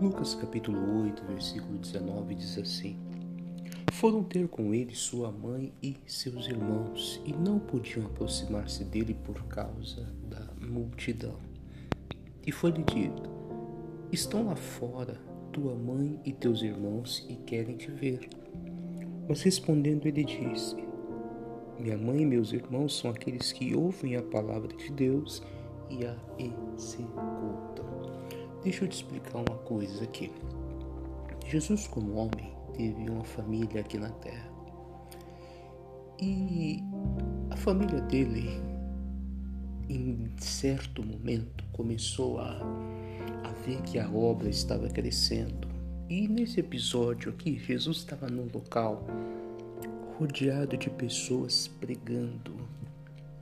Lucas capítulo 8, versículo 19 diz assim: Foram ter com ele sua mãe e seus irmãos, e não podiam aproximar-se dele por causa da multidão. E foi-lhe dito: Estão lá fora tua mãe e teus irmãos e querem te ver. Mas respondendo ele disse: Minha mãe e meus irmãos são aqueles que ouvem a palavra de Deus e a executam. Deixa eu te explicar uma coisa aqui. Jesus, como homem, teve uma família aqui na terra. E a família dele, em certo momento, começou a, a ver que a obra estava crescendo. E nesse episódio aqui, Jesus estava num local rodeado de pessoas pregando,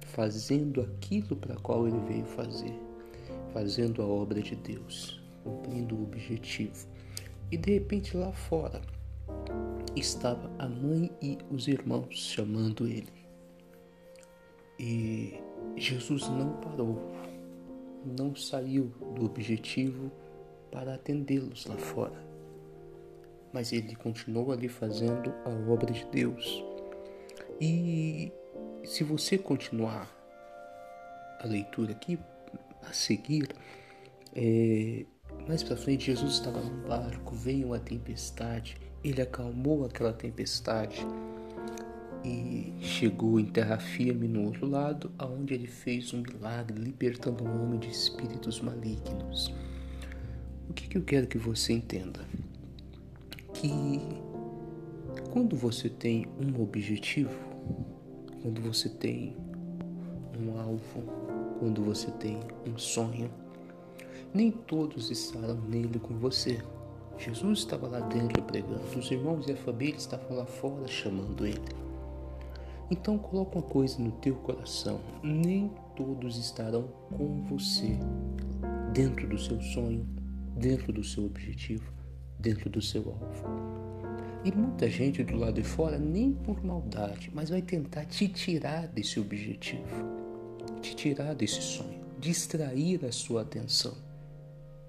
fazendo aquilo para qual ele veio fazer fazendo a obra de Deus, cumprindo o objetivo. E de repente lá fora estava a mãe e os irmãos chamando ele. E Jesus não parou, não saiu do objetivo para atendê-los lá fora. Mas ele continuou ali fazendo a obra de Deus. E se você continuar a leitura aqui, a seguir, é, mais para frente, Jesus estava num barco, veio uma tempestade, ele acalmou aquela tempestade e chegou em terra firme no outro lado, aonde ele fez um milagre, libertando um homem de espíritos malignos. O que, que eu quero que você entenda? Que quando você tem um objetivo, quando você tem quando você tem um sonho. Nem todos estarão nele com você. Jesus estava lá dentro pregando, os irmãos e a família estavam lá fora chamando ele. Então coloca uma coisa no teu coração: nem todos estarão com você dentro do seu sonho, dentro do seu objetivo, dentro do seu alvo. E muita gente do lado de fora, nem por maldade, mas vai tentar te tirar desse objetivo te tirar desse sonho, distrair a sua atenção.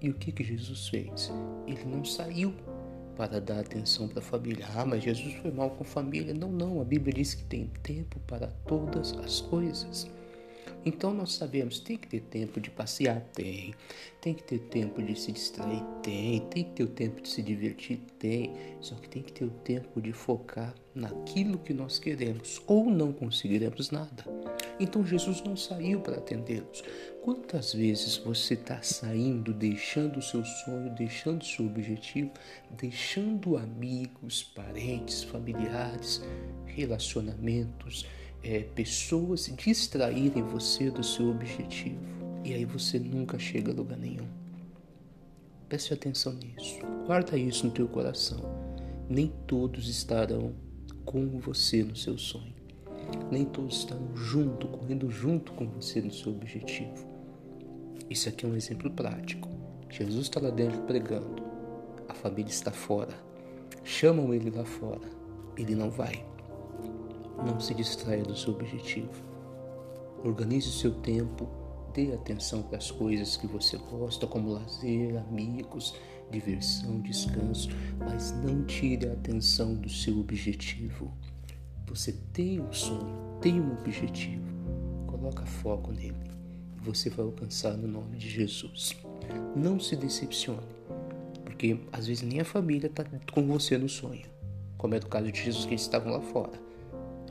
E o que que Jesus fez? Ele não saiu para dar atenção para a família. Ah, mas Jesus foi mal com a família. Não, não. A Bíblia diz que tem tempo para todas as coisas. Então nós sabemos, tem que ter tempo de passear? Tem. Tem que ter tempo de se distrair? Tem. Tem que ter o tempo de se divertir? Tem. Só que tem que ter o tempo de focar naquilo que nós queremos ou não conseguiremos nada. Então Jesus não saiu para atendê-los. Quantas vezes você está saindo, deixando o seu sonho, deixando o seu objetivo, deixando amigos, parentes, familiares, relacionamentos, é, pessoas distraírem você do seu objetivo e aí você nunca chega a lugar nenhum. Preste atenção nisso, guarda isso no teu coração. Nem todos estarão com você no seu sonho. Nem todos estarão junto, correndo junto com você no seu objetivo. Isso aqui é um exemplo prático. Jesus está lá dentro pregando, a família está fora. Chamam ele lá fora, ele não vai. Não se distraia do seu objetivo. Organize o seu tempo, dê atenção para as coisas que você gosta, como lazer, amigos, diversão, descanso, mas não tire a atenção do seu objetivo. Você tem um sonho, tem um objetivo. Coloca foco nele e você vai alcançar no nome de Jesus. Não se decepcione, porque às vezes nem a família está com você no sonho, como é do caso de Jesus que eles estavam lá fora.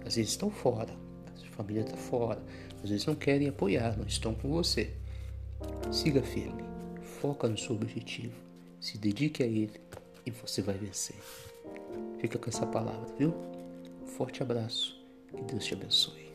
Às vezes estão fora, a família está fora, às vezes não querem apoiar, não estão com você. Siga firme, foca no seu objetivo, se dedique a ele e você vai vencer. Fica com essa palavra, viu? Forte abraço, que Deus te abençoe.